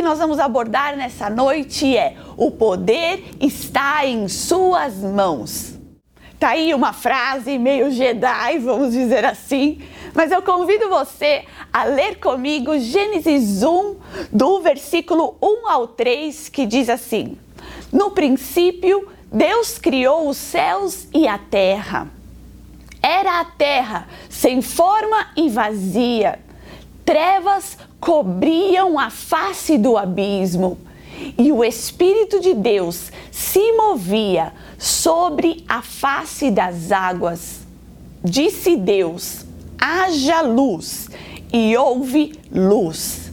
que nós vamos abordar nessa noite é: o poder está em suas mãos. Tá aí uma frase meio Jedi, vamos dizer assim, mas eu convido você a ler comigo Gênesis 1, do versículo 1 ao 3, que diz assim: No princípio, Deus criou os céus e a terra. Era a terra sem forma e vazia. Trevas cobriam a face do abismo e o Espírito de Deus se movia sobre a face das águas. Disse Deus: haja luz e houve luz.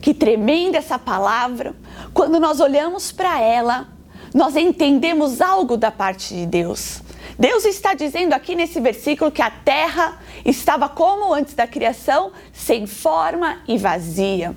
Que tremenda essa palavra! Quando nós olhamos para ela, nós entendemos algo da parte de Deus. Deus está dizendo aqui nesse versículo que a terra estava como antes da criação, sem forma e vazia.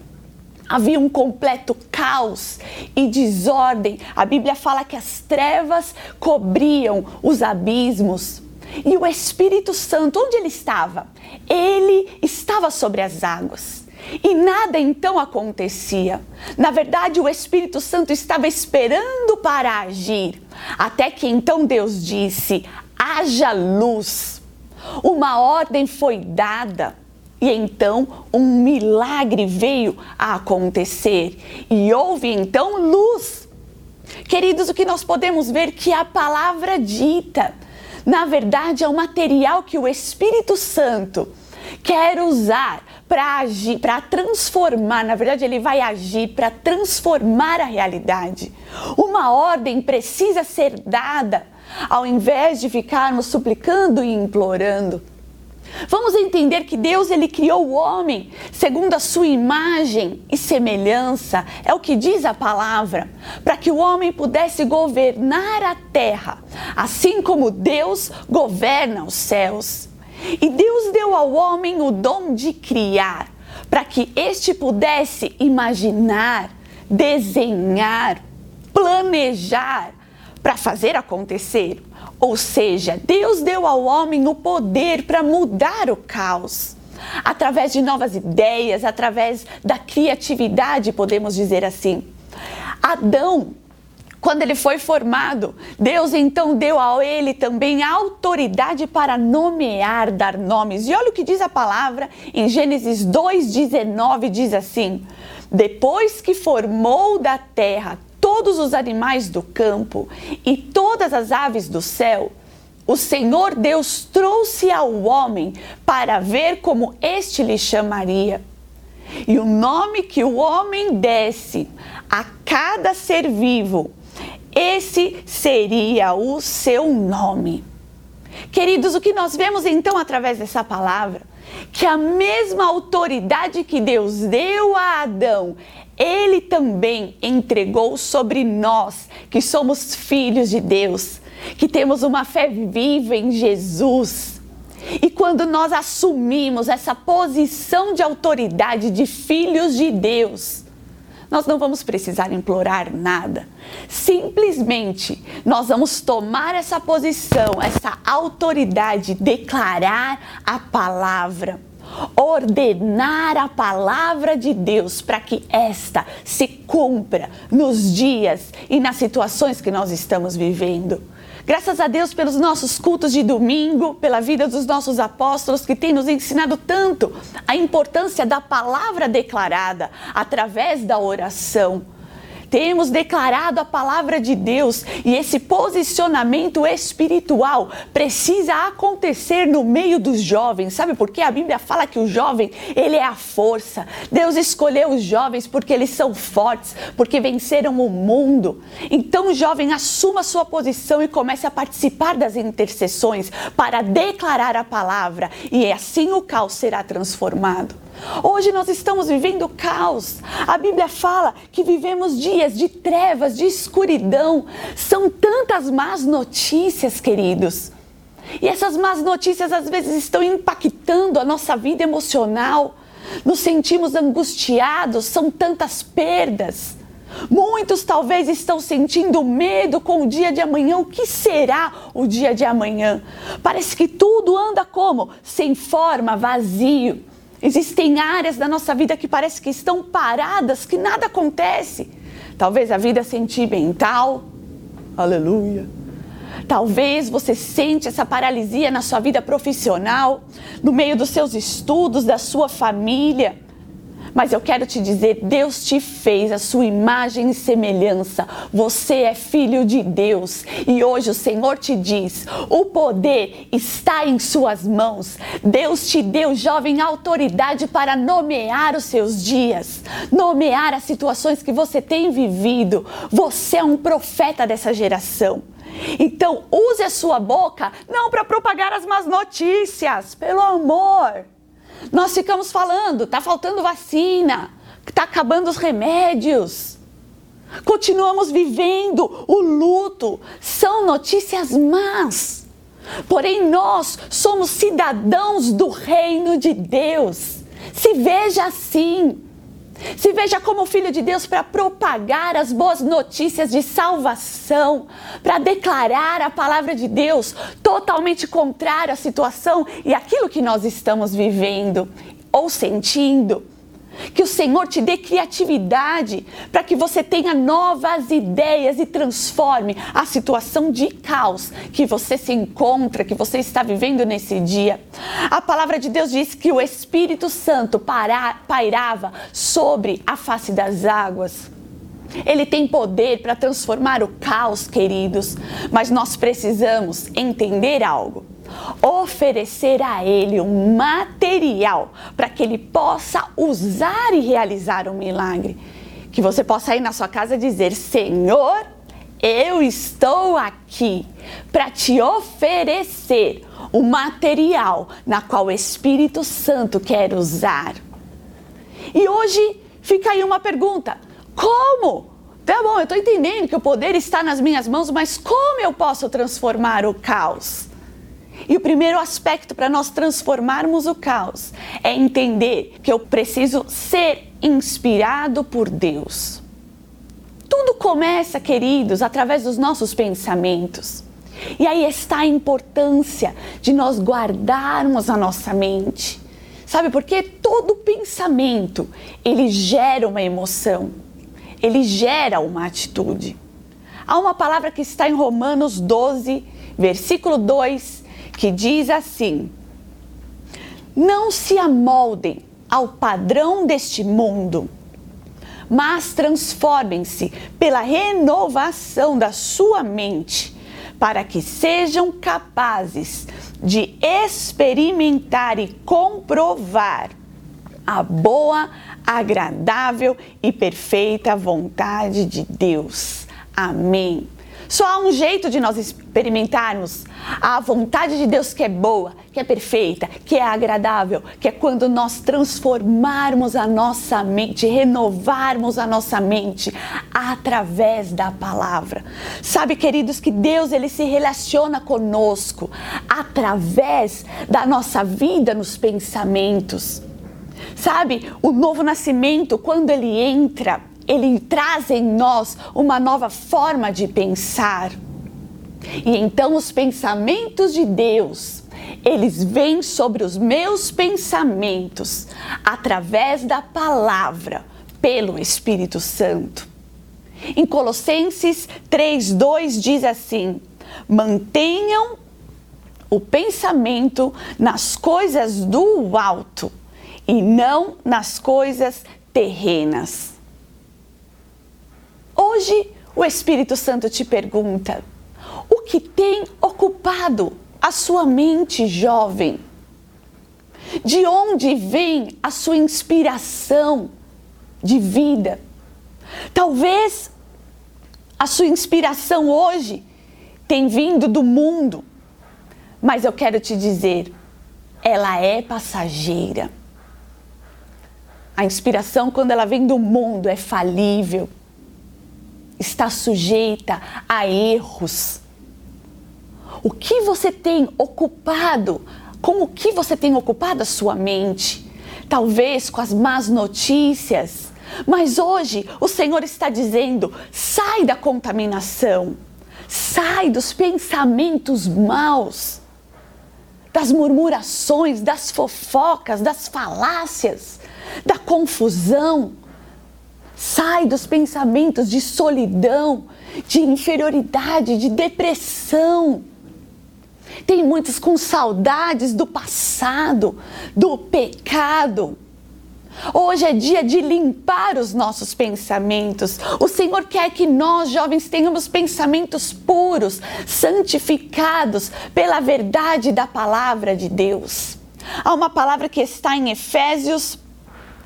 Havia um completo caos e desordem. A Bíblia fala que as trevas cobriam os abismos. E o Espírito Santo, onde ele estava? Ele estava sobre as águas. E nada então acontecia. Na verdade, o Espírito Santo estava esperando para agir. Até que então Deus disse: haja luz. Uma ordem foi dada. E então um milagre veio a acontecer. E houve então luz. Queridos, o que nós podemos ver que a palavra dita na verdade, é um material que o Espírito Santo quer usar para agir, para transformar. Na verdade, ele vai agir para transformar a realidade. Uma ordem precisa ser dada ao invés de ficarmos suplicando e implorando. Vamos entender que Deus ele criou o homem segundo a sua imagem e semelhança, é o que diz a palavra, para que o homem pudesse governar a terra, assim como Deus governa os céus. E Deus deu ao homem o dom de criar, para que este pudesse imaginar, desenhar, planejar para fazer acontecer. Ou seja, Deus deu ao homem o poder para mudar o caos. Através de novas ideias, através da criatividade, podemos dizer assim. Adão, quando ele foi formado, Deus então deu a ele também a autoridade para nomear, dar nomes. E olha o que diz a palavra em Gênesis 2,19: diz assim: Depois que formou da terra todos os animais do campo e todas as aves do céu, o Senhor Deus trouxe ao homem para ver como este lhe chamaria. E o nome que o homem desse a cada ser vivo, esse seria o seu nome. Queridos, o que nós vemos então através dessa palavra? Que a mesma autoridade que Deus deu a Adão, ele também entregou sobre nós, que somos filhos de Deus, que temos uma fé viva em Jesus. E quando nós assumimos essa posição de autoridade de filhos de Deus, nós não vamos precisar implorar nada. Simplesmente nós vamos tomar essa posição, essa autoridade, declarar a palavra ordenar a palavra de Deus para que esta se cumpra nos dias e nas situações que nós estamos vivendo. Graças a Deus pelos nossos cultos de domingo, pela vida dos nossos apóstolos que têm nos ensinado tanto a importância da palavra declarada através da oração temos declarado a palavra de Deus e esse posicionamento espiritual precisa acontecer no meio dos jovens. Sabe por quê? A Bíblia fala que o jovem, ele é a força. Deus escolheu os jovens porque eles são fortes, porque venceram o mundo. Então o jovem assuma sua posição e comece a participar das intercessões para declarar a palavra e assim o caos será transformado. Hoje nós estamos vivendo caos. A Bíblia fala que vivemos dias de trevas, de escuridão. São tantas más notícias, queridos. E essas más notícias às vezes estão impactando a nossa vida emocional. Nos sentimos angustiados, são tantas perdas. Muitos talvez estão sentindo medo com o dia de amanhã. O que será o dia de amanhã? Parece que tudo anda como? Sem forma, vazio. Existem áreas da nossa vida que parece que estão paradas, que nada acontece. Talvez a vida sentimental, aleluia. Talvez você sente essa paralisia na sua vida profissional, no meio dos seus estudos, da sua família. Mas eu quero te dizer, Deus te fez a sua imagem e semelhança. Você é filho de Deus. E hoje o Senhor te diz: o poder está em suas mãos. Deus te deu, jovem, autoridade para nomear os seus dias, nomear as situações que você tem vivido. Você é um profeta dessa geração. Então, use a sua boca não para propagar as más notícias, pelo amor. Nós ficamos falando, está faltando vacina, está acabando os remédios. Continuamos vivendo o luto. São notícias más. Porém, nós somos cidadãos do reino de Deus. Se veja assim. Se veja como filho de Deus para propagar as boas notícias de salvação, para declarar a palavra de Deus totalmente contrária à situação e aquilo que nós estamos vivendo ou sentindo. Que o Senhor te dê criatividade para que você tenha novas ideias e transforme a situação de caos que você se encontra, que você está vivendo nesse dia. A palavra de Deus diz que o Espírito Santo para, pairava sobre a face das águas. Ele tem poder para transformar o caos, queridos, mas nós precisamos entender algo oferecer a Ele um material para que Ele possa usar e realizar um milagre. Que você possa ir na sua casa e dizer: Senhor, eu estou aqui para te oferecer o material na qual o Espírito Santo quer usar. E hoje fica aí uma pergunta: como? Tá bom, eu estou entendendo que o poder está nas minhas mãos, mas como eu posso transformar o caos? E o primeiro aspecto para nós transformarmos o caos é entender que eu preciso ser inspirado por Deus. Tudo começa, queridos, através dos nossos pensamentos. E aí está a importância de nós guardarmos a nossa mente. Sabe por quê? Todo pensamento, ele gera uma emoção. Ele gera uma atitude. Há uma palavra que está em Romanos 12, versículo 2, que diz assim: Não se amoldem ao padrão deste mundo, mas transformem-se pela renovação da sua mente, para que sejam capazes de experimentar e comprovar a boa, agradável e perfeita vontade de Deus. Amém. Só há um jeito de nós experimentarmos a vontade de Deus que é boa, que é perfeita, que é agradável, que é quando nós transformarmos a nossa mente, renovarmos a nossa mente através da palavra. Sabe, queridos, que Deus ele se relaciona conosco através da nossa vida nos pensamentos. Sabe, o novo nascimento, quando ele entra, ele traz em nós uma nova forma de pensar. E então os pensamentos de Deus, eles vêm sobre os meus pensamentos através da palavra, pelo Espírito Santo. Em Colossenses 3:2 diz assim: Mantenham o pensamento nas coisas do alto e não nas coisas terrenas. Hoje o Espírito Santo te pergunta: o que tem ocupado a sua mente jovem? De onde vem a sua inspiração de vida? Talvez a sua inspiração hoje tem vindo do mundo, mas eu quero te dizer, ela é passageira. A inspiração, quando ela vem do mundo, é falível está sujeita a erros. O que você tem ocupado? Com o que você tem ocupado a sua mente? Talvez com as más notícias. Mas hoje o Senhor está dizendo: sai da contaminação, sai dos pensamentos maus. das murmurações, das fofocas, das falácias, da confusão. Sai dos pensamentos de solidão, de inferioridade, de depressão. Tem muitos com saudades do passado, do pecado. Hoje é dia de limpar os nossos pensamentos. O Senhor quer que nós, jovens, tenhamos pensamentos puros, santificados pela verdade da palavra de Deus. Há uma palavra que está em Efésios,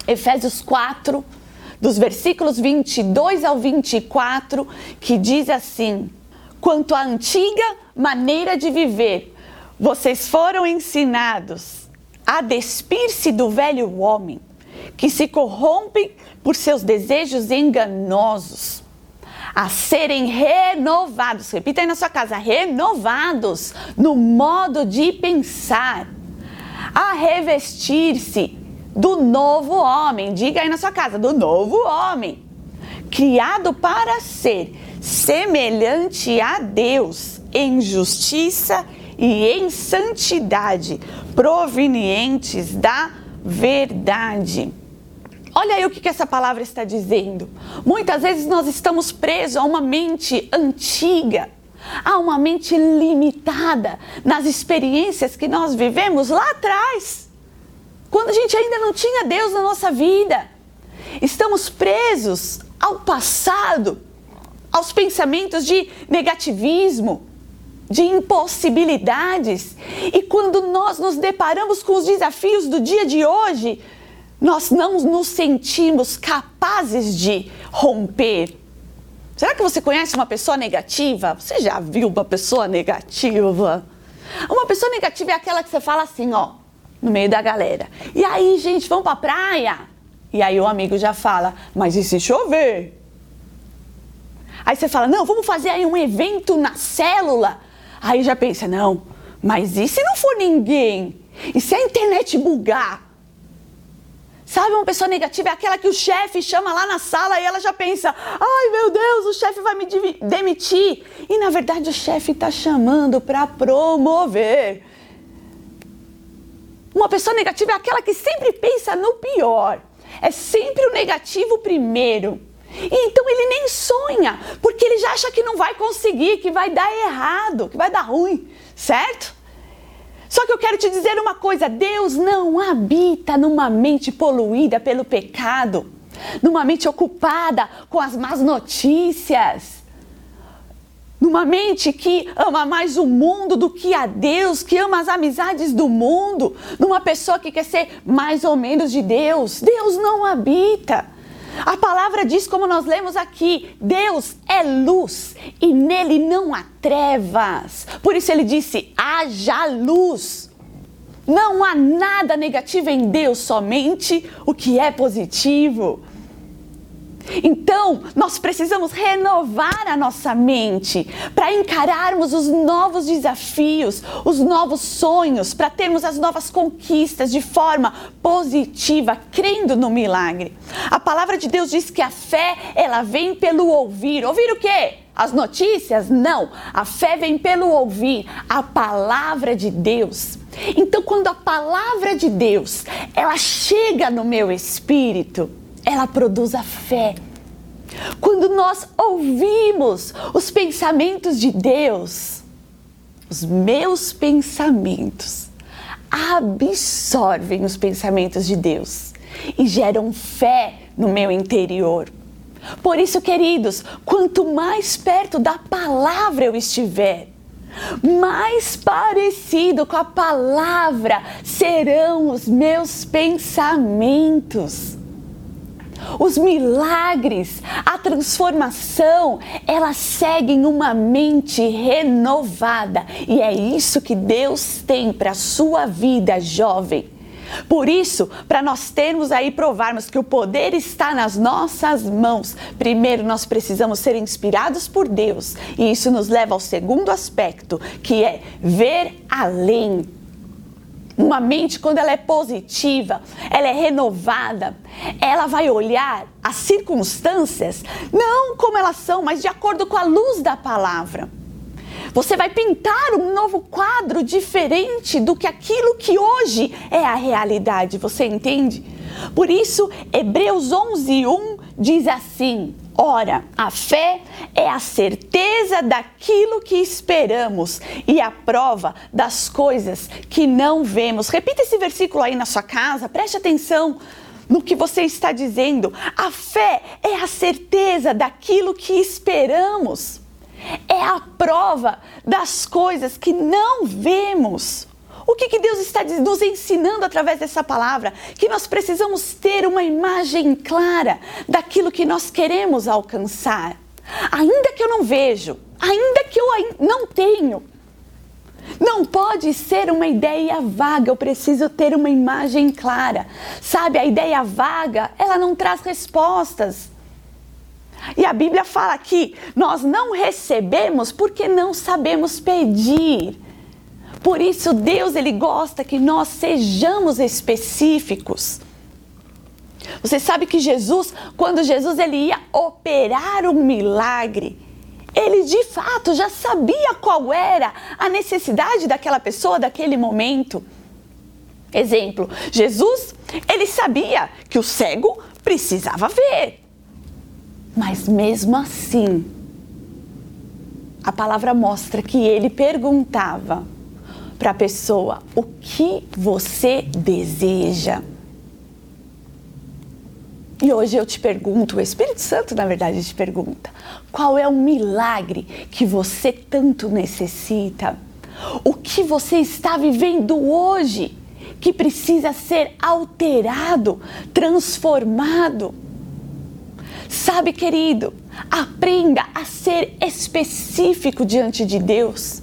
Efésios 4, dos versículos 22 ao 24, que diz assim: Quanto à antiga maneira de viver, vocês foram ensinados a despir-se do velho homem que se corrompem por seus desejos enganosos, a serem renovados, repita aí na sua casa, renovados no modo de pensar, a revestir-se do novo homem, diga aí na sua casa, do novo homem, criado para ser semelhante a Deus em justiça e em santidade, provenientes da verdade. Olha aí o que, que essa palavra está dizendo. Muitas vezes nós estamos presos a uma mente antiga, a uma mente limitada nas experiências que nós vivemos lá atrás, quando a gente ainda não tinha Deus na nossa vida. Estamos presos ao passado, aos pensamentos de negativismo, de impossibilidades. E quando nós nos deparamos com os desafios do dia de hoje, nós não nos sentimos capazes de romper. Será que você conhece uma pessoa negativa? Você já viu uma pessoa negativa? Uma pessoa negativa é aquela que você fala assim, ó, no meio da galera. E aí, gente, vamos pra praia? E aí o amigo já fala, mas e se chover? Aí você fala, não, vamos fazer aí um evento na célula. Aí já pensa, não, mas e se não for ninguém? E se a internet bugar? Sabe, uma pessoa negativa é aquela que o chefe chama lá na sala e ela já pensa: ai meu Deus, o chefe vai me demitir. E na verdade o chefe está chamando para promover. Uma pessoa negativa é aquela que sempre pensa no pior. É sempre o negativo primeiro. E então ele nem sonha, porque ele já acha que não vai conseguir, que vai dar errado, que vai dar ruim, certo? Só que eu quero te dizer uma coisa: Deus não habita numa mente poluída pelo pecado, numa mente ocupada com as más notícias, numa mente que ama mais o mundo do que a Deus, que ama as amizades do mundo, numa pessoa que quer ser mais ou menos de Deus. Deus não habita. A palavra diz, como nós lemos aqui, Deus é luz e nele não há trevas. Por isso ele disse: haja luz. Não há nada negativo em Deus, somente o que é positivo. Então, nós precisamos renovar a nossa mente para encararmos os novos desafios, os novos sonhos, para termos as novas conquistas de forma positiva, crendo no milagre. A palavra de Deus diz que a fé, ela vem pelo ouvir. Ouvir o quê? As notícias? Não. A fé vem pelo ouvir a palavra de Deus. Então, quando a palavra de Deus, ela chega no meu espírito, ela produz a fé. Quando nós ouvimos os pensamentos de Deus, os meus pensamentos absorvem os pensamentos de Deus e geram fé no meu interior. Por isso, queridos, quanto mais perto da palavra eu estiver, mais parecido com a palavra serão os meus pensamentos os milagres, a transformação, elas seguem uma mente renovada. E é isso que Deus tem para a sua vida, jovem. Por isso, para nós termos aí provarmos que o poder está nas nossas mãos, primeiro nós precisamos ser inspirados por Deus. E isso nos leva ao segundo aspecto, que é ver além uma mente, quando ela é positiva, ela é renovada, ela vai olhar as circunstâncias não como elas são, mas de acordo com a luz da palavra. Você vai pintar um novo quadro diferente do que aquilo que hoje é a realidade. Você entende? Por isso, Hebreus 11:1 diz assim: Ora, a fé é a certeza daquilo que esperamos e a prova das coisas que não vemos. Repita esse versículo aí na sua casa, preste atenção no que você está dizendo. A fé é a certeza daquilo que esperamos, é a prova das coisas que não vemos. O que, que Deus está nos ensinando através dessa palavra? Que nós precisamos ter uma imagem clara daquilo que nós queremos alcançar. Ainda que eu não vejo, ainda que eu não tenho, não pode ser uma ideia vaga, eu preciso ter uma imagem clara. Sabe, a ideia vaga, ela não traz respostas. E a Bíblia fala que nós não recebemos porque não sabemos pedir. Por isso Deus ele gosta que nós sejamos específicos. Você sabe que Jesus, quando Jesus ele ia operar um milagre, ele de fato já sabia qual era a necessidade daquela pessoa daquele momento. Exemplo, Jesus, ele sabia que o cego precisava ver. Mas mesmo assim, a palavra mostra que ele perguntava: para a pessoa o que você deseja. E hoje eu te pergunto, o Espírito Santo, na verdade, te pergunta: qual é o milagre que você tanto necessita? O que você está vivendo hoje que precisa ser alterado, transformado? Sabe, querido, aprenda a ser específico diante de Deus.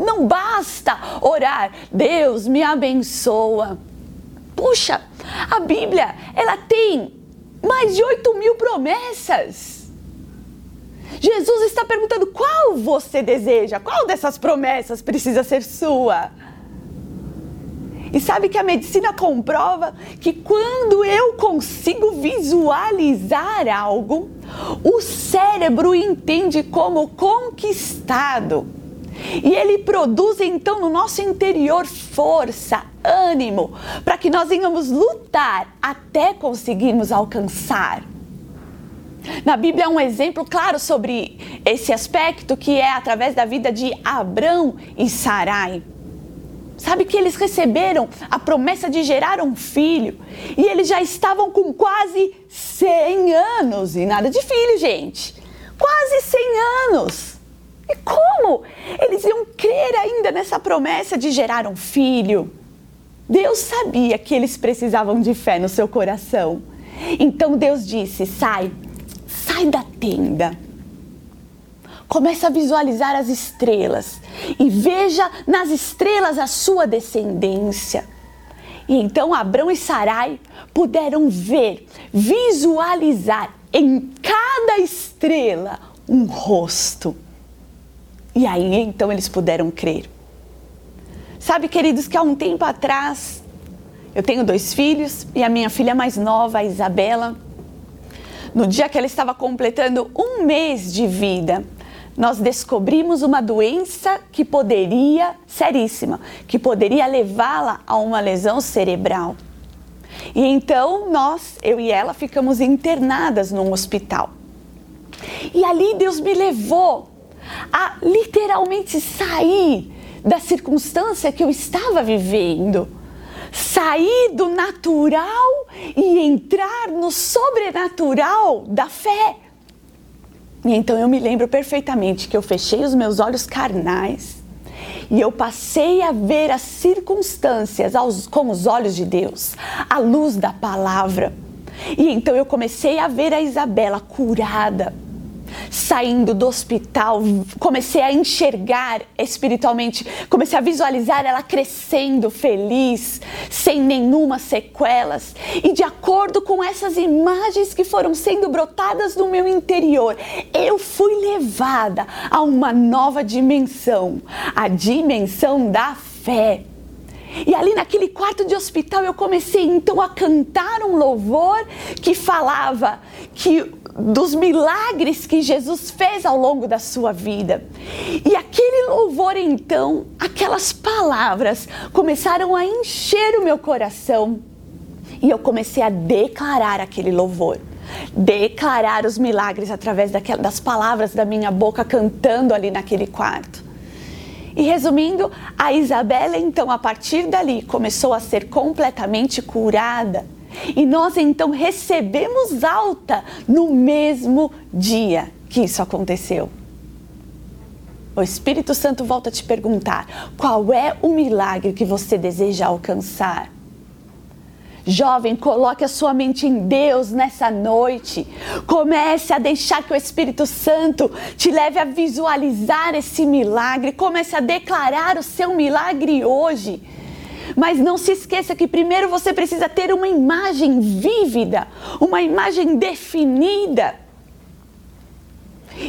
Não basta orar, Deus me abençoa. Puxa, a Bíblia, ela tem mais de 8 mil promessas. Jesus está perguntando qual você deseja, qual dessas promessas precisa ser sua. E sabe que a medicina comprova que quando eu consigo visualizar algo, o cérebro entende como conquistado. E ele produz então no nosso interior força, ânimo, para que nós venhamos lutar até conseguirmos alcançar. Na Bíblia há um exemplo claro sobre esse aspecto que é através da vida de Abrão e Sarai. Sabe que eles receberam a promessa de gerar um filho e eles já estavam com quase 100 anos e nada de filho, gente. Quase 100 anos. E como eles iam crer ainda nessa promessa de gerar um filho? Deus sabia que eles precisavam de fé no seu coração. Então Deus disse: sai, sai da tenda. Começa a visualizar as estrelas e veja nas estrelas a sua descendência. E então Abrão e Sarai puderam ver, visualizar em cada estrela um rosto. E aí então eles puderam crer. Sabe, queridos, que há um tempo atrás eu tenho dois filhos e a minha filha mais nova, a Isabela, no dia que ela estava completando um mês de vida, nós descobrimos uma doença que poderia, seríssima, que poderia levá-la a uma lesão cerebral. E então nós, eu e ela, ficamos internadas num hospital. E ali Deus me levou a literalmente sair da circunstância que eu estava vivendo. Sair do natural e entrar no sobrenatural da fé. E então eu me lembro perfeitamente que eu fechei os meus olhos carnais e eu passei a ver as circunstâncias aos, com os olhos de Deus, à luz da palavra. E então eu comecei a ver a Isabela curada, saindo do hospital, comecei a enxergar espiritualmente, comecei a visualizar ela crescendo feliz, sem nenhuma sequelas. E de acordo com essas imagens que foram sendo brotadas no meu interior, eu fui levada a uma nova dimensão, a dimensão da fé. E ali naquele quarto de hospital eu comecei então a cantar um louvor que falava que dos milagres que Jesus fez ao longo da sua vida. E aquele louvor, então, aquelas palavras começaram a encher o meu coração. E eu comecei a declarar aquele louvor. Declarar os milagres através das palavras da minha boca cantando ali naquele quarto. E resumindo, a Isabela então a partir dali começou a ser completamente curada. E nós então recebemos alta no mesmo dia que isso aconteceu. O Espírito Santo volta a te perguntar: qual é o milagre que você deseja alcançar? Jovem, coloque a sua mente em Deus nessa noite. Comece a deixar que o Espírito Santo te leve a visualizar esse milagre. Comece a declarar o seu milagre hoje. Mas não se esqueça que primeiro você precisa ter uma imagem vívida, uma imagem definida.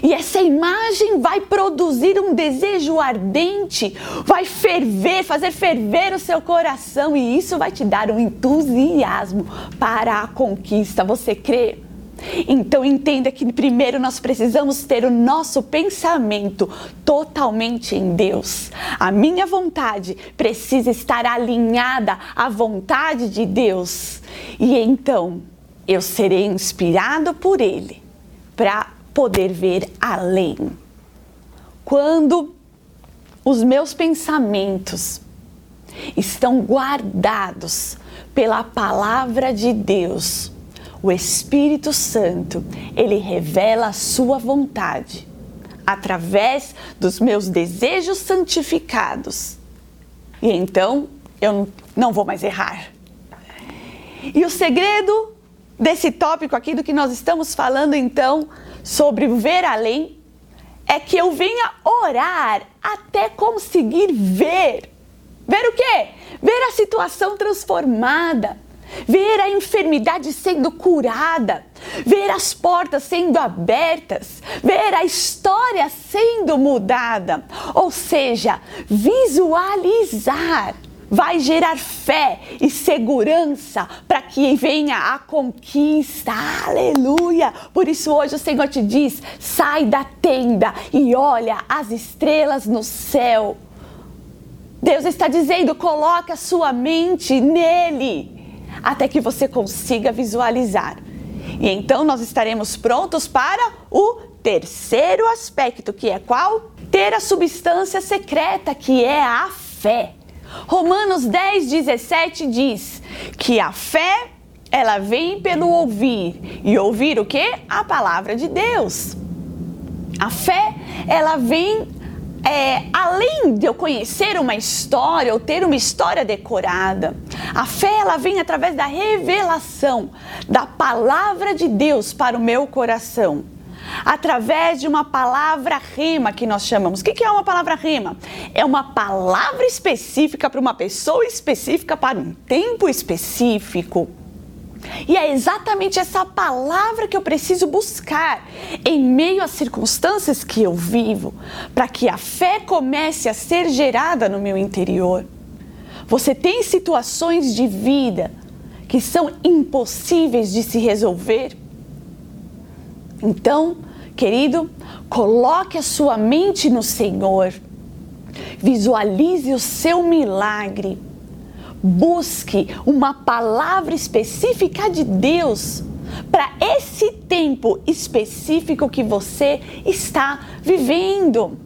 E essa imagem vai produzir um desejo ardente, vai ferver, fazer ferver o seu coração e isso vai te dar um entusiasmo para a conquista. Você crê? Então entenda que primeiro nós precisamos ter o nosso pensamento totalmente em Deus. A minha vontade precisa estar alinhada à vontade de Deus. E então eu serei inspirado por Ele para poder ver além. Quando os meus pensamentos estão guardados pela palavra de Deus, o Espírito Santo, ele revela a sua vontade através dos meus desejos santificados. E então eu não vou mais errar. E o segredo desse tópico aqui do que nós estamos falando então sobre ver além é que eu venha orar até conseguir ver. Ver o quê? Ver a situação transformada, ver a enfermidade sendo curada, ver as portas sendo abertas, ver a história sendo mudada. Ou seja, visualizar vai gerar fé e segurança para que venha a conquista. Aleluia! Por isso hoje o Senhor te diz: sai da tenda e olha as estrelas no céu. Deus está dizendo: coloque a sua mente nele, até que você consiga visualizar. E então nós estaremos prontos para o terceiro aspecto, que é qual? Ter a substância secreta, que é a fé. Romanos 10, 17 diz que a fé ela vem pelo ouvir e ouvir o que? A palavra de Deus. A fé ela vem é, além de eu conhecer uma história ou ter uma história decorada, a fé ela vem através da revelação da palavra de Deus para o meu coração através de uma palavra rima que nós chamamos. O que é uma palavra rima? É uma palavra específica para uma pessoa específica, para um tempo específico. E é exatamente essa palavra que eu preciso buscar em meio às circunstâncias que eu vivo, para que a fé comece a ser gerada no meu interior. Você tem situações de vida que são impossíveis de se resolver? Então, querido, coloque a sua mente no Senhor. Visualize o seu milagre. Busque uma palavra específica de Deus para esse tempo específico que você está vivendo.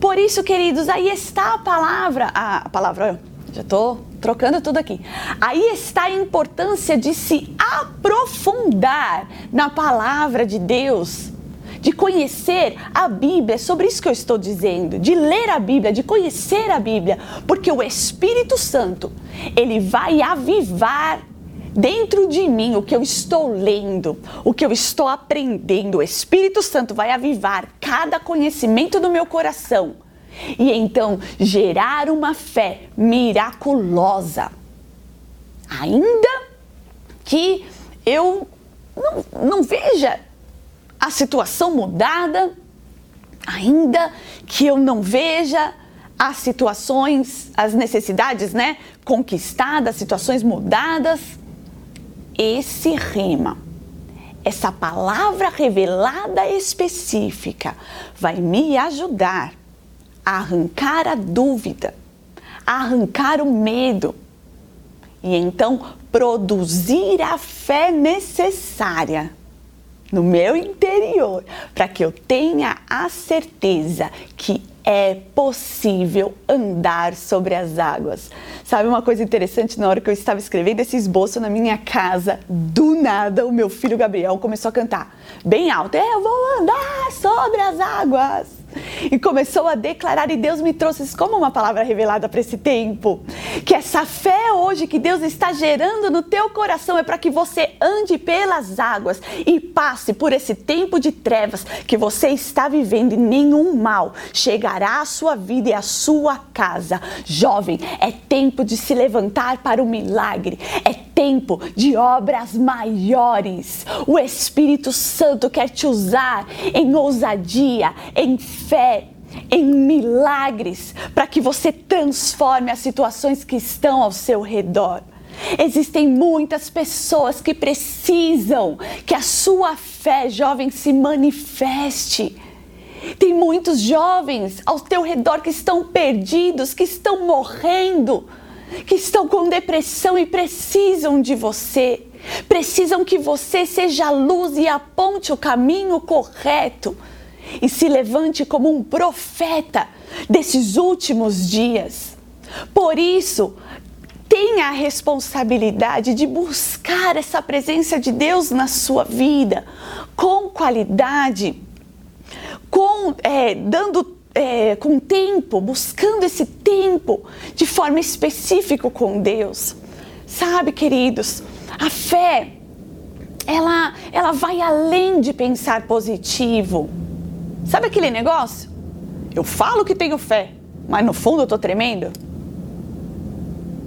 Por isso, queridos, aí está a palavra, a palavra, já estou trocando tudo aqui. Aí está a importância de se aprofundar na palavra de Deus, de conhecer a Bíblia, é sobre isso que eu estou dizendo, de ler a Bíblia, de conhecer a Bíblia, porque o Espírito Santo, ele vai avivar dentro de mim o que eu estou lendo, o que eu estou aprendendo. O Espírito Santo vai avivar cada conhecimento do meu coração e então gerar uma fé miraculosa. Ainda que eu não, não veja a situação mudada, ainda que eu não veja as situações, as necessidades, né, conquistadas, situações mudadas, esse rima essa palavra revelada específica vai me ajudar a arrancar a dúvida, a arrancar o medo e então produzir a fé necessária no meu interior para que eu tenha a certeza que é possível andar sobre as águas. Sabe uma coisa interessante? Na hora que eu estava escrevendo esse esboço na minha casa, do nada o meu filho Gabriel começou a cantar bem alto: Eu vou andar sobre as águas e começou a declarar, e Deus me trouxe isso como uma palavra revelada para esse tempo. Que essa fé hoje que Deus está gerando no teu coração é para que você ande pelas águas e passe por esse tempo de trevas que você está vivendo e nenhum mal chegará à sua vida e à sua casa. Jovem, é tempo de se levantar para o milagre, é tempo de obras maiores. O Espírito Santo quer te usar em ousadia, em fé, em milagres, para que você transforme as situações que estão ao seu redor. Existem muitas pessoas que precisam que a sua fé, jovem, se manifeste. Tem muitos jovens ao teu redor que estão perdidos, que estão morrendo, que estão com depressão e precisam de você. Precisam que você seja a luz e aponte o caminho correto e se levante como um profeta desses últimos dias. Por isso, tenha a responsabilidade de buscar essa presença de Deus na sua vida com qualidade, com é, dando é, com tempo, buscando esse tempo de forma específica com Deus. Sabe, queridos, a fé ela, ela vai além de pensar positivo. Sabe aquele negócio? Eu falo que tenho fé, mas no fundo eu tô tremendo.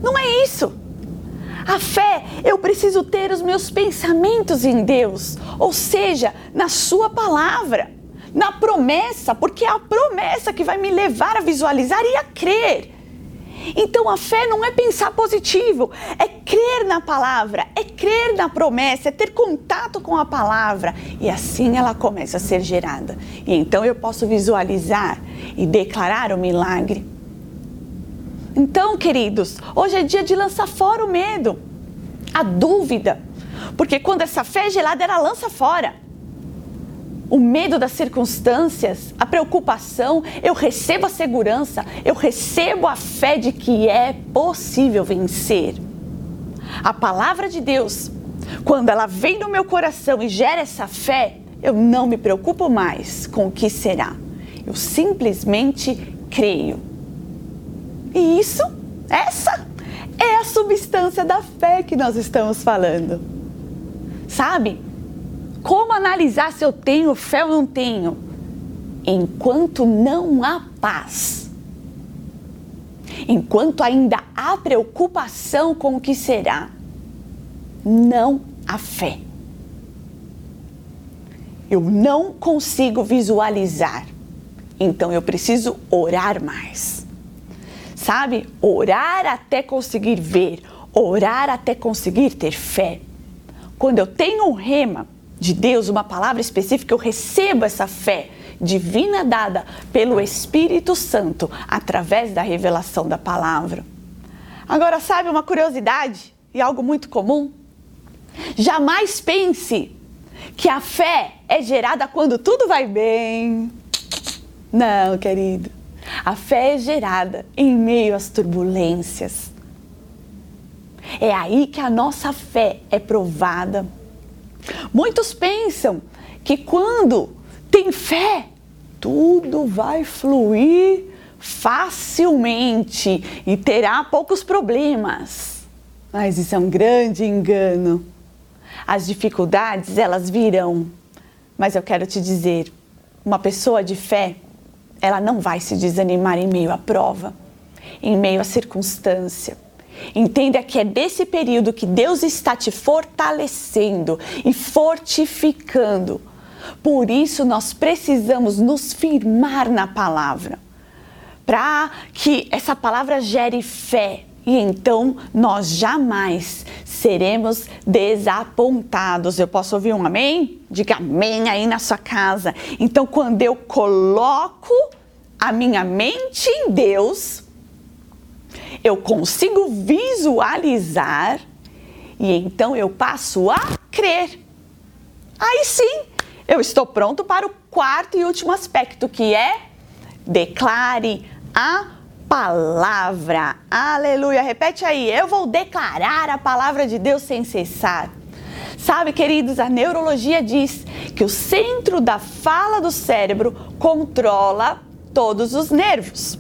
Não é isso. A fé, eu preciso ter os meus pensamentos em Deus, ou seja, na Sua palavra, na promessa, porque é a promessa que vai me levar a visualizar e a crer. Então a fé não é pensar positivo, é crer na palavra, é crer na promessa, é ter contato com a palavra e assim ela começa a ser gerada. E então eu posso visualizar e declarar o milagre. Então, queridos, hoje é dia de lançar fora o medo, a dúvida, porque quando essa fé é gelada, ela lança fora o medo das circunstâncias, a preocupação, eu recebo a segurança, eu recebo a fé de que é possível vencer. A palavra de Deus, quando ela vem no meu coração e gera essa fé, eu não me preocupo mais com o que será. Eu simplesmente creio. E isso, essa é a substância da fé que nós estamos falando. Sabe? Como analisar se eu tenho fé ou não tenho? Enquanto não há paz, enquanto ainda há preocupação com o que será, não há fé. Eu não consigo visualizar, então eu preciso orar mais. Sabe? Orar até conseguir ver, orar até conseguir ter fé. Quando eu tenho um rema, de Deus, uma palavra específica, eu recebo essa fé divina dada pelo Espírito Santo através da revelação da palavra. Agora, sabe uma curiosidade e algo muito comum? Jamais pense que a fé é gerada quando tudo vai bem. Não, querido. A fé é gerada em meio às turbulências. É aí que a nossa fé é provada Muitos pensam que quando tem fé, tudo vai fluir facilmente e terá poucos problemas. Mas isso é um grande engano. As dificuldades, elas virão. Mas eu quero te dizer, uma pessoa de fé, ela não vai se desanimar em meio à prova, em meio à circunstância Entenda que é desse período que Deus está te fortalecendo e fortificando. Por isso nós precisamos nos firmar na palavra, para que essa palavra gere fé e então nós jamais seremos desapontados. Eu posso ouvir um amém? Diga amém aí na sua casa. Então, quando eu coloco a minha mente em Deus, eu consigo visualizar e então eu passo a crer. Aí sim, eu estou pronto para o quarto e último aspecto, que é declare a palavra. Aleluia. Repete aí. Eu vou declarar a palavra de Deus sem cessar. Sabe, queridos, a neurologia diz que o centro da fala do cérebro controla todos os nervos.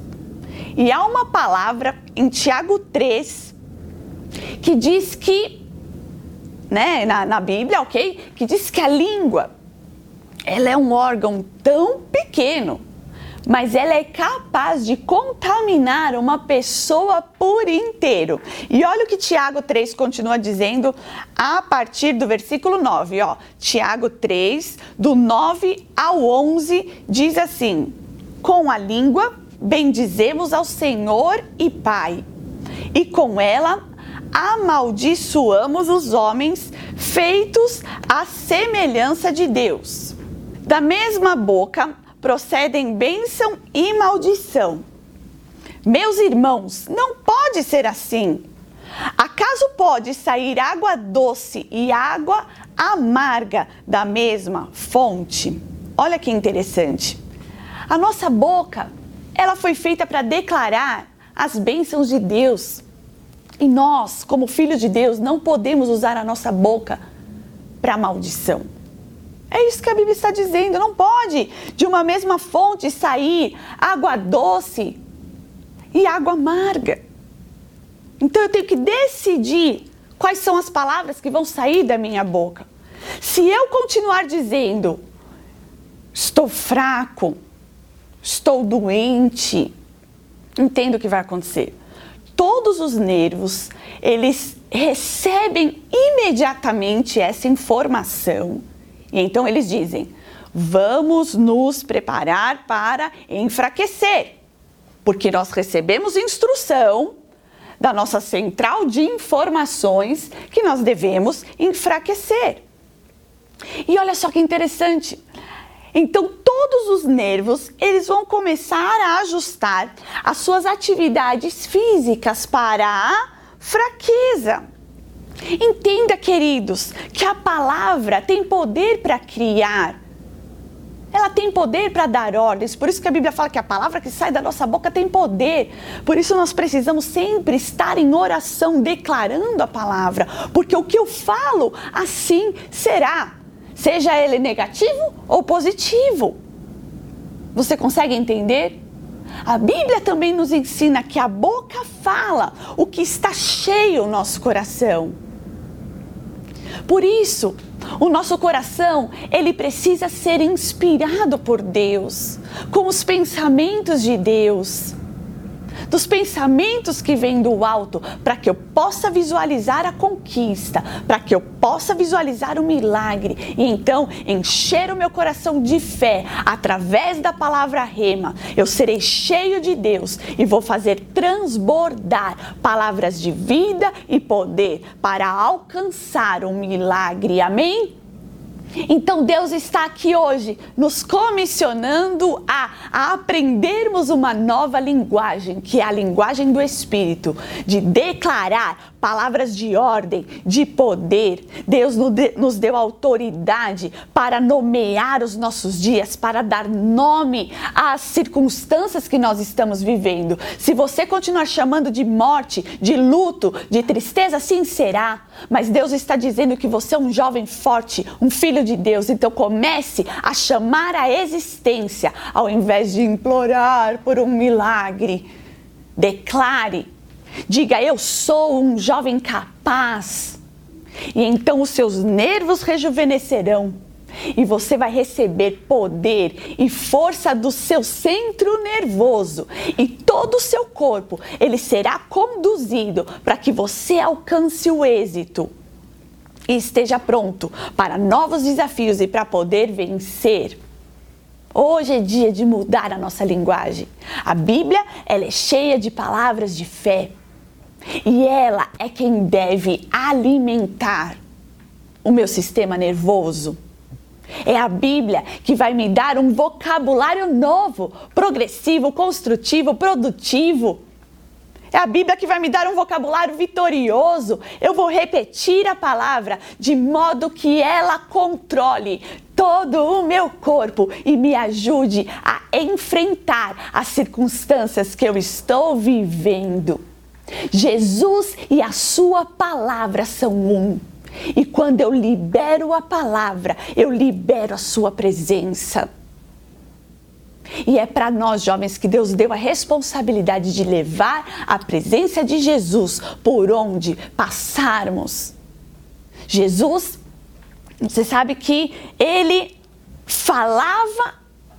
E há uma palavra em Tiago 3 que diz que, né, na, na Bíblia, ok? Que diz que a língua ela é um órgão tão pequeno mas ela é capaz de contaminar uma pessoa por inteiro. E olha o que Tiago 3 continua dizendo a partir do versículo 9, ó. Tiago 3, do 9 ao 11, diz assim: Com a língua bendizemos ao Senhor e Pai, e com ela amaldiçoamos os homens feitos à semelhança de Deus. Da mesma boca procedem bênção e maldição. Meus irmãos, não pode ser assim. Acaso pode sair água doce e água amarga da mesma fonte? Olha que interessante. A nossa boca, ela foi feita para declarar as bênçãos de Deus. E nós, como filhos de Deus, não podemos usar a nossa boca para maldição. É isso que a Bíblia está dizendo. Não pode de uma mesma fonte sair água doce e água amarga. Então eu tenho que decidir quais são as palavras que vão sair da minha boca. Se eu continuar dizendo, estou fraco, estou doente, entendo o que vai acontecer. Todos os nervos, eles recebem imediatamente essa informação e então eles dizem: vamos nos preparar para enfraquecer, porque nós recebemos instrução da nossa central de informações que nós devemos enfraquecer. E olha só que interessante. Então todos os nervos, eles vão começar a ajustar as suas atividades físicas para a fraqueza. Entenda, queridos, que a palavra tem poder para criar. Ela tem poder para dar ordens. Por isso que a Bíblia fala que a palavra que sai da nossa boca tem poder. Por isso nós precisamos sempre estar em oração, declarando a palavra. Porque o que eu falo, assim será. Seja ele negativo ou positivo. Você consegue entender? A Bíblia também nos ensina que a boca fala o que está cheio no nosso coração. Por isso, o nosso coração, ele precisa ser inspirado por Deus, com os pensamentos de Deus dos pensamentos que vêm do alto, para que eu possa visualizar a conquista, para que eu possa visualizar o milagre e então encher o meu coração de fé através da palavra rema. Eu serei cheio de Deus e vou fazer transbordar palavras de vida e poder para alcançar um milagre. Amém? Então Deus está aqui hoje nos comissionando a, a, aprendermos uma nova linguagem, que é a linguagem do Espírito, de declarar palavras de ordem, de poder. Deus nos deu autoridade para nomear os nossos dias, para dar nome às circunstâncias que nós estamos vivendo. Se você continuar chamando de morte, de luto, de tristeza, assim será. Mas Deus está dizendo que você é um jovem forte, um filho de Deus. Então comece a chamar a existência ao invés de implorar por um milagre. Declare Diga: Eu sou um jovem capaz. E então os seus nervos rejuvenescerão e você vai receber poder e força do seu centro nervoso e todo o seu corpo ele será conduzido para que você alcance o êxito e esteja pronto para novos desafios e para poder vencer. Hoje é dia de mudar a nossa linguagem. A Bíblia ela é cheia de palavras de fé. E ela é quem deve alimentar o meu sistema nervoso. É a Bíblia que vai me dar um vocabulário novo, progressivo, construtivo, produtivo. É a Bíblia que vai me dar um vocabulário vitorioso. Eu vou repetir a palavra de modo que ela controle todo o meu corpo e me ajude a enfrentar as circunstâncias que eu estou vivendo. Jesus e a Sua palavra são um. E quando eu libero a palavra, eu libero a Sua presença. E é para nós, jovens, que Deus deu a responsabilidade de levar a presença de Jesus por onde passarmos. Jesus, você sabe que ele falava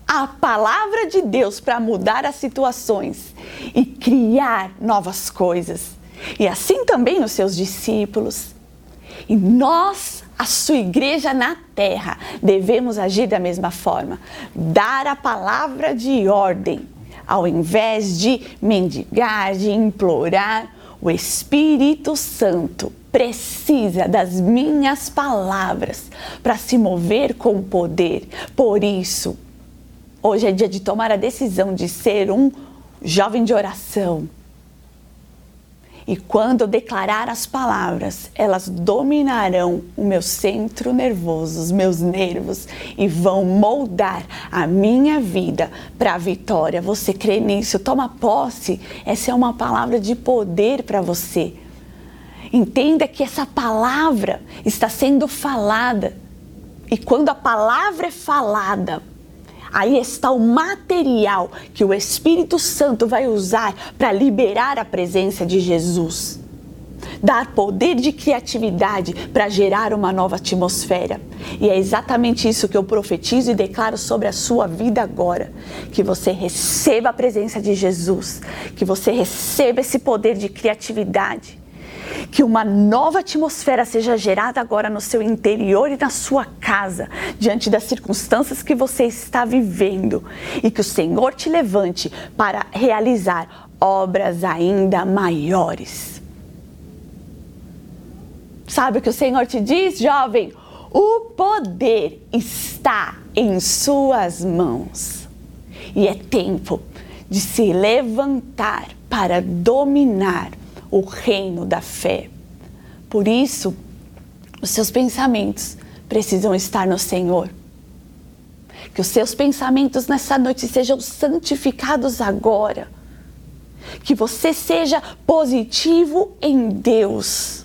a palavra de Deus para mudar as situações e criar novas coisas. E assim também os seus discípulos. E nós, a sua igreja na terra, devemos agir da mesma forma, dar a palavra de ordem, ao invés de mendigar, de implorar. O Espírito Santo precisa das minhas palavras para se mover com poder. Por isso, hoje é dia de tomar a decisão de ser um jovem de oração, e quando eu declarar as palavras, elas dominarão o meu centro nervoso, os meus nervos e vão moldar a minha vida para a vitória. Você crê nisso? Toma posse. Essa é uma palavra de poder para você. Entenda que essa palavra está sendo falada. E quando a palavra é falada, Aí está o material que o Espírito Santo vai usar para liberar a presença de Jesus. Dar poder de criatividade para gerar uma nova atmosfera. E é exatamente isso que eu profetizo e declaro sobre a sua vida agora. Que você receba a presença de Jesus, que você receba esse poder de criatividade que uma nova atmosfera seja gerada agora no seu interior e na sua casa, diante das circunstâncias que você está vivendo, e que o Senhor te levante para realizar obras ainda maiores. Sabe o que o Senhor te diz, jovem? O poder está em suas mãos. E é tempo de se levantar para dominar o reino da fé. Por isso, os seus pensamentos precisam estar no Senhor. Que os seus pensamentos nessa noite sejam santificados agora. Que você seja positivo em Deus.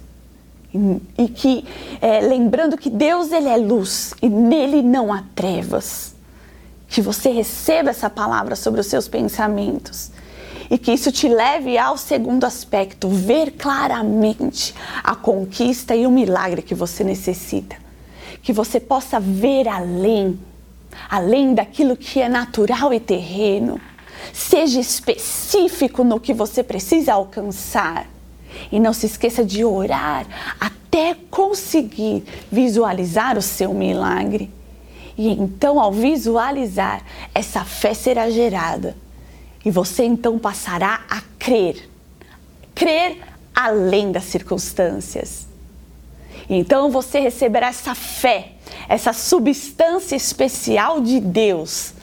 E que, é, lembrando que Deus ele é luz e nele não há trevas. Que você receba essa palavra sobre os seus pensamentos e que isso te leve ao segundo aspecto, ver claramente a conquista e o milagre que você necessita. Que você possa ver além, além daquilo que é natural e terreno. Seja específico no que você precisa alcançar. E não se esqueça de orar até conseguir visualizar o seu milagre. E então, ao visualizar, essa fé será gerada e você então passará a crer. Crer além das circunstâncias. Então você receberá essa fé, essa substância especial de Deus,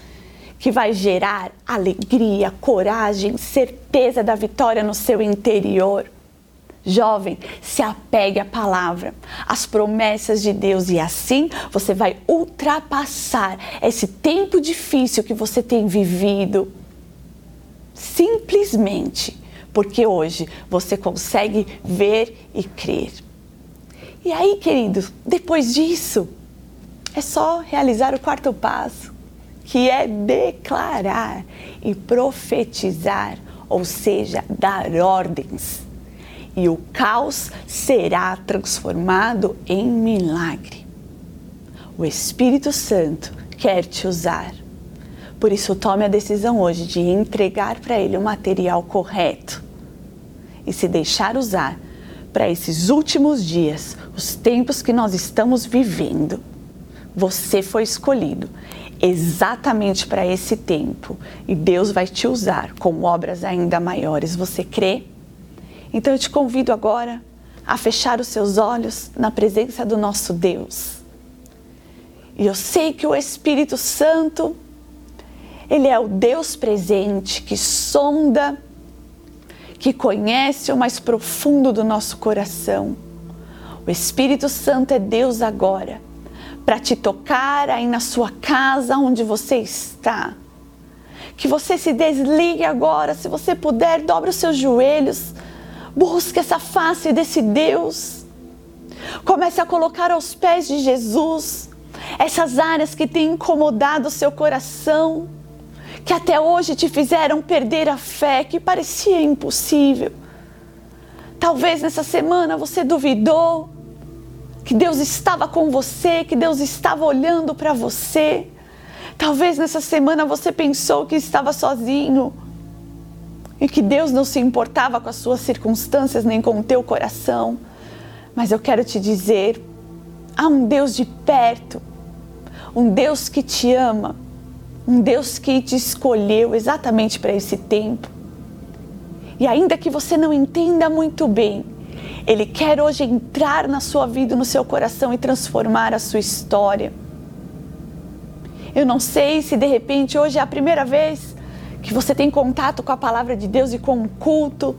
que vai gerar alegria, coragem, certeza da vitória no seu interior. Jovem, se apegue à palavra, às promessas de Deus e assim você vai ultrapassar esse tempo difícil que você tem vivido simplesmente porque hoje você consegue ver e crer. E aí, querido, depois disso, é só realizar o quarto passo, que é declarar e profetizar, ou seja, dar ordens. E o caos será transformado em milagre. O Espírito Santo quer te usar por isso, tome a decisão hoje de entregar para Ele o material correto e se deixar usar para esses últimos dias, os tempos que nós estamos vivendo. Você foi escolhido exatamente para esse tempo e Deus vai te usar com obras ainda maiores. Você crê? Então eu te convido agora a fechar os seus olhos na presença do nosso Deus. E eu sei que o Espírito Santo, ele é o Deus presente que sonda, que conhece o mais profundo do nosso coração. O Espírito Santo é Deus agora, para te tocar aí na sua casa onde você está. Que você se desligue agora, se você puder, dobre os seus joelhos, busque essa face desse Deus. Comece a colocar aos pés de Jesus essas áreas que têm incomodado o seu coração, que até hoje te fizeram perder a fé, que parecia impossível. Talvez nessa semana você duvidou que Deus estava com você, que Deus estava olhando para você. Talvez nessa semana você pensou que estava sozinho e que Deus não se importava com as suas circunstâncias nem com o teu coração. Mas eu quero te dizer, há um Deus de perto um Deus que te ama, um Deus que te escolheu exatamente para esse tempo. E ainda que você não entenda muito bem, Ele quer hoje entrar na sua vida, no seu coração e transformar a sua história. Eu não sei se de repente hoje é a primeira vez que você tem contato com a palavra de Deus e com um culto,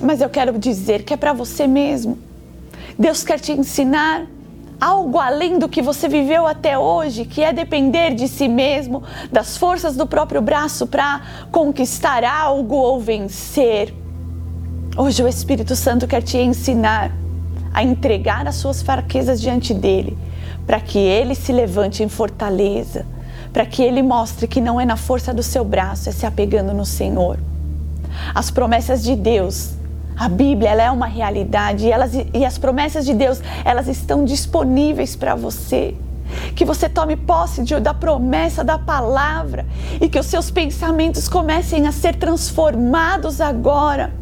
mas eu quero dizer que é para você mesmo. Deus quer te ensinar algo além do que você viveu até hoje, que é depender de si mesmo, das forças do próprio braço para conquistar algo ou vencer. Hoje o Espírito Santo quer te ensinar a entregar as suas fraquezas diante dele, para que ele se levante em fortaleza, para que ele mostre que não é na força do seu braço, é se apegando no Senhor. As promessas de Deus a Bíblia ela é uma realidade e, elas, e as promessas de Deus elas estão disponíveis para você. Que você tome posse de, da promessa da palavra e que os seus pensamentos comecem a ser transformados agora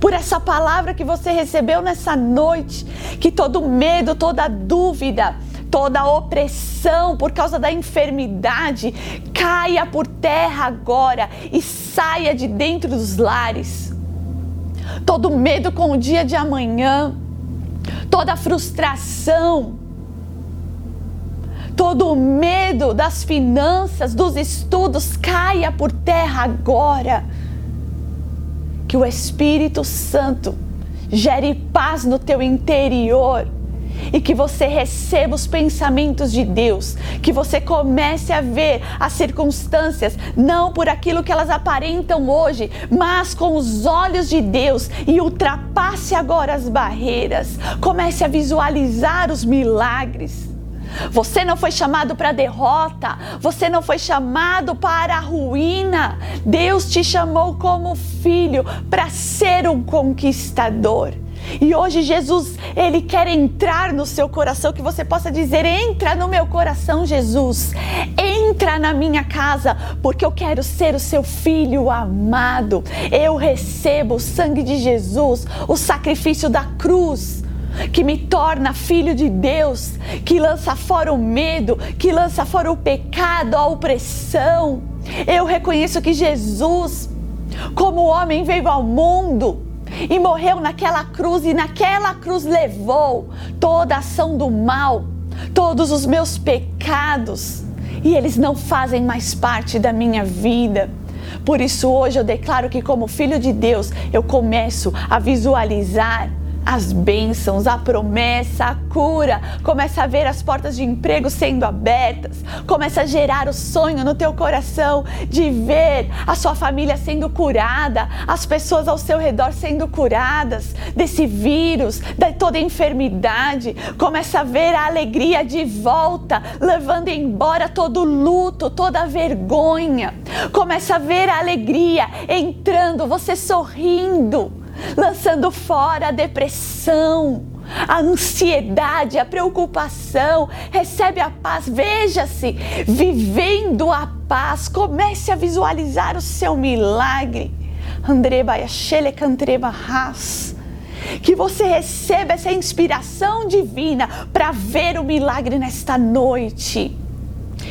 por essa palavra que você recebeu nessa noite. Que todo medo, toda dúvida, toda opressão por causa da enfermidade caia por terra agora e saia de dentro dos lares todo medo com o dia de amanhã, toda frustração, todo medo das finanças, dos estudos caia por terra agora. Que o Espírito Santo gere paz no teu interior e que você receba os pensamentos de Deus, que você comece a ver as circunstâncias não por aquilo que elas aparentam hoje, mas com os olhos de Deus e ultrapasse agora as barreiras. Comece a visualizar os milagres. Você não foi chamado para derrota, você não foi chamado para a ruína. Deus te chamou como filho para ser um conquistador. E hoje Jesus, ele quer entrar no seu coração, que você possa dizer: "Entra no meu coração, Jesus. Entra na minha casa, porque eu quero ser o seu filho amado. Eu recebo o sangue de Jesus, o sacrifício da cruz." que me torna filho de Deus, que lança fora o medo, que lança fora o pecado, a opressão. Eu reconheço que Jesus, como homem, veio ao mundo e morreu naquela cruz, e naquela cruz levou toda a ação do mal, todos os meus pecados, e eles não fazem mais parte da minha vida. Por isso, hoje eu declaro que, como filho de Deus, eu começo a visualizar as bênçãos, a promessa, a cura. Começa a ver as portas de emprego sendo abertas. Começa a gerar o sonho no teu coração de ver a sua família sendo curada, as pessoas ao seu redor sendo curadas desse vírus, de toda enfermidade. Começa a ver a alegria de volta, levando embora todo luto, toda vergonha. Começa a ver a alegria entrando, você sorrindo lançando fora a depressão, a ansiedade, a preocupação. Recebe a paz, veja-se vivendo a paz. Comece a visualizar o seu milagre. Que você receba essa inspiração divina para ver o milagre nesta noite.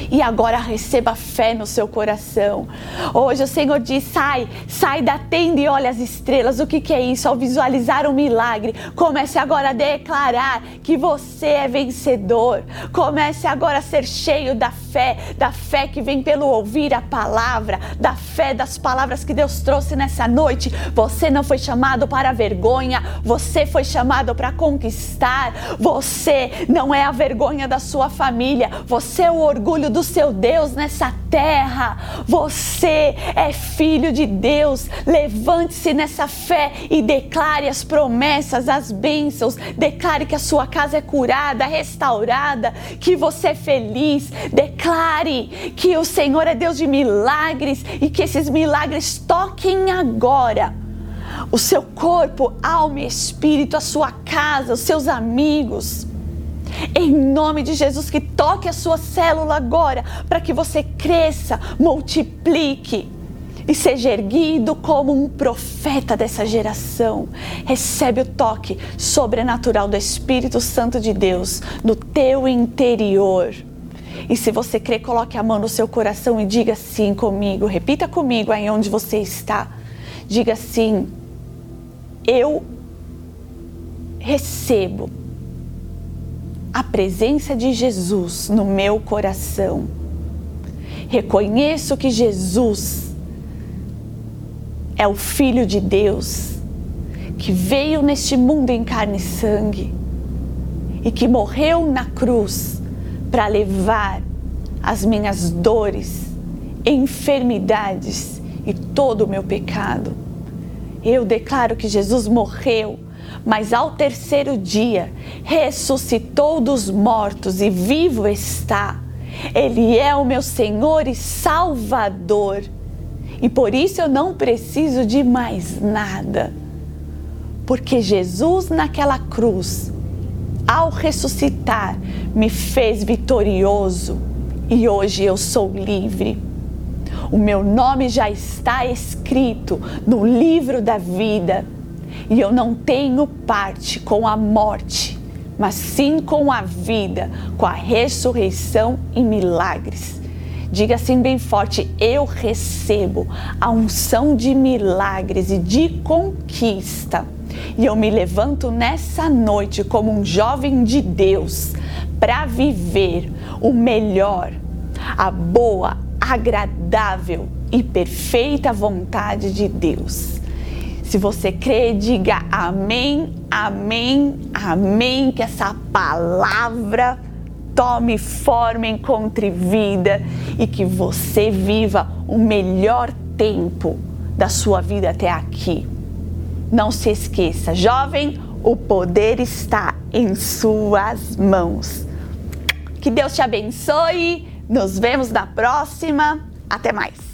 E agora receba fé no seu coração. Hoje o Senhor diz: sai, sai da tenda e olha as estrelas. O que, que é isso? Ao visualizar um milagre, comece agora a declarar que você é vencedor. Comece agora a ser cheio da fé, da fé que vem pelo ouvir a palavra, da fé das palavras que Deus trouxe nessa noite. Você não foi chamado para vergonha, você foi chamado para conquistar. Você não é a vergonha da sua família, você é o orgulho do seu Deus nessa terra. Você é filho de Deus. Levante-se nessa fé e declare as promessas, as bênçãos. Declare que a sua casa é curada, restaurada, que você é feliz. Declare que o Senhor é Deus de milagres e que esses milagres toquem agora o seu corpo, alma e espírito, a sua casa, os seus amigos. Em nome de Jesus, que toque a sua célula agora, para que você cresça, multiplique e seja erguido como um profeta dessa geração. Recebe o toque sobrenatural do Espírito Santo de Deus no teu interior. E se você crê, coloque a mão no seu coração e diga assim comigo. Repita comigo aí onde você está. Diga assim: Eu recebo a presença de Jesus no meu coração. Reconheço que Jesus é o Filho de Deus que veio neste mundo em carne e sangue e que morreu na cruz para levar as minhas dores, enfermidades e todo o meu pecado. Eu declaro que Jesus morreu mas ao terceiro dia ressuscitou dos mortos e vivo está. Ele é o meu Senhor e Salvador. E por isso eu não preciso de mais nada. Porque Jesus naquela cruz, ao ressuscitar, me fez vitorioso e hoje eu sou livre. O meu nome já está escrito no livro da vida e eu não tenho parte com a morte, mas sim com a vida, com a ressurreição e milagres. Diga assim bem forte: eu recebo a unção de milagres e de conquista. E eu me levanto nessa noite como um jovem de Deus para viver o melhor, a boa, agradável e perfeita vontade de Deus. Se você crê, diga amém, amém, amém. Que essa palavra tome forma, encontre vida e que você viva o melhor tempo da sua vida até aqui. Não se esqueça, jovem, o poder está em suas mãos. Que Deus te abençoe. Nos vemos na próxima. Até mais.